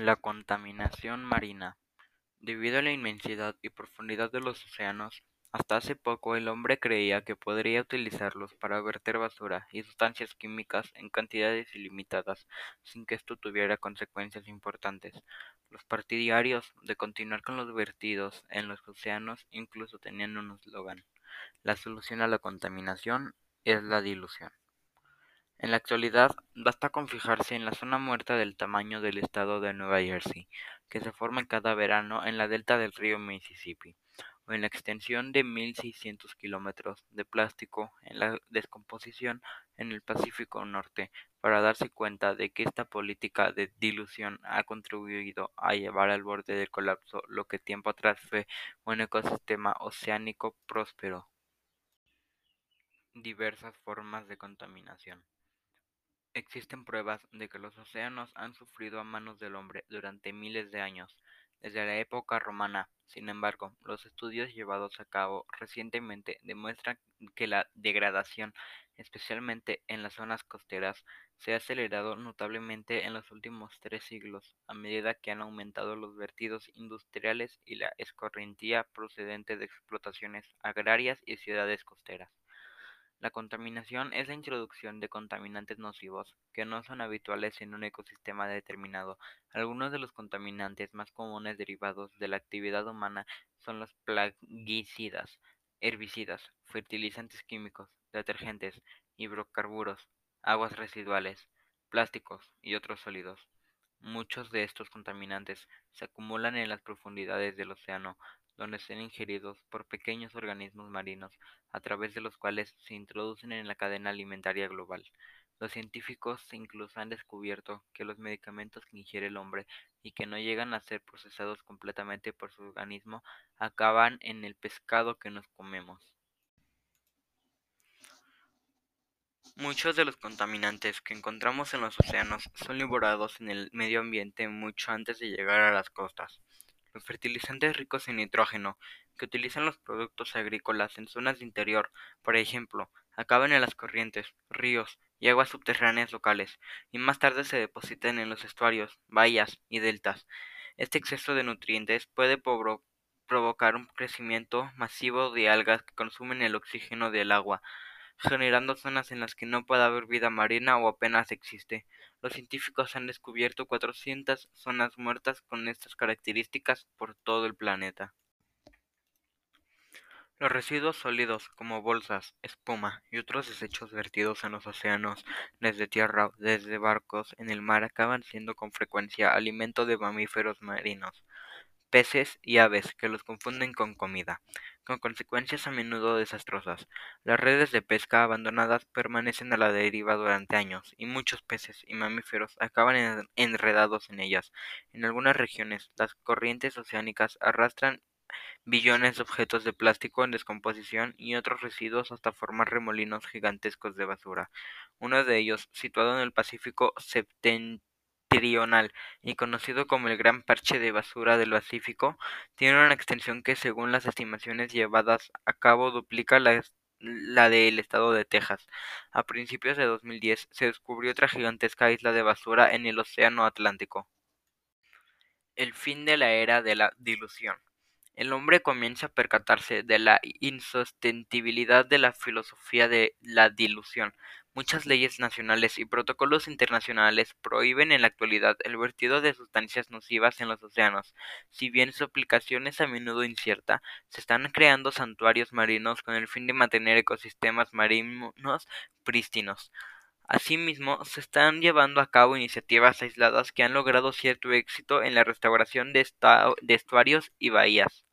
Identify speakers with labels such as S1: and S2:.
S1: La contaminación marina. Debido a la inmensidad y profundidad de los océanos, hasta hace poco el hombre creía que podría utilizarlos para verter basura y sustancias químicas en cantidades ilimitadas sin que esto tuviera consecuencias importantes. Los partidarios de continuar con los vertidos en los océanos incluso tenían un eslogan: La solución a la contaminación es la dilución. En la actualidad, basta con fijarse en la zona muerta del tamaño del estado de Nueva Jersey, que se forma cada verano en la delta del río Mississippi, o en la extensión de 1.600 kilómetros de plástico en la descomposición en el Pacífico Norte, para darse cuenta de que esta política de dilución ha contribuido a llevar al borde del colapso lo que tiempo atrás fue un ecosistema oceánico próspero. Diversas formas de contaminación. Existen pruebas de que los océanos han sufrido a manos del hombre durante miles de años, desde la época romana. Sin embargo, los estudios llevados a cabo recientemente demuestran que la degradación, especialmente en las zonas costeras, se ha acelerado notablemente en los últimos tres siglos, a medida que han aumentado los vertidos industriales y la escorrentía procedente de explotaciones agrarias y ciudades costeras. La contaminación es la introducción de contaminantes nocivos que no son habituales en un ecosistema determinado. Algunos de los contaminantes más comunes derivados de la actividad humana son los plaguicidas, herbicidas, fertilizantes químicos, detergentes, hidrocarburos, aguas residuales, plásticos y otros sólidos. Muchos de estos contaminantes se acumulan en las profundidades del océano, donde son ingeridos por pequeños organismos marinos, a través de los cuales se introducen en la cadena alimentaria global. Los científicos incluso han descubierto que los medicamentos que ingiere el hombre y que no llegan a ser procesados completamente por su organismo acaban en el pescado que nos comemos. Muchos de los contaminantes que encontramos en los océanos son liberados en el medio ambiente mucho antes de llegar a las costas. Los fertilizantes ricos en nitrógeno que utilizan los productos agrícolas en zonas de interior, por ejemplo, acaban en las corrientes, ríos y aguas subterráneas locales, y más tarde se depositan en los estuarios, bahías y deltas. Este exceso de nutrientes puede provocar un crecimiento masivo de algas que consumen el oxígeno del agua, generando zonas en las que no puede haber vida marina o apenas existe. Los científicos han descubierto 400 zonas muertas con estas características por todo el planeta. Los residuos sólidos como bolsas, espuma y otros desechos vertidos en los océanos, desde tierra, desde barcos, en el mar, acaban siendo con frecuencia alimento de mamíferos marinos peces y aves que los confunden con comida, con consecuencias a menudo desastrosas. Las redes de pesca abandonadas permanecen a la deriva durante años, y muchos peces y mamíferos acaban enredados en ellas. En algunas regiones, las corrientes oceánicas arrastran billones de objetos de plástico en descomposición y otros residuos hasta formar remolinos gigantescos de basura. Uno de ellos, situado en el Pacífico septentrional, y conocido como el Gran Parche de Basura del Pacífico, tiene una extensión que según las estimaciones llevadas a cabo duplica la, la del estado de Texas. A principios de 2010 se descubrió otra gigantesca isla de basura en el Océano Atlántico. El fin de la era de la dilución. El hombre comienza a percatarse de la insostenibilidad de la filosofía de la dilución. Muchas leyes nacionales y protocolos internacionales prohíben en la actualidad el vertido de sustancias nocivas en los océanos. Si bien su aplicación es a menudo incierta, se están creando santuarios marinos con el fin de mantener ecosistemas marinos prístinos. Asimismo, se están llevando a cabo iniciativas aisladas que han logrado cierto éxito en la restauración de, estuarios y bahías.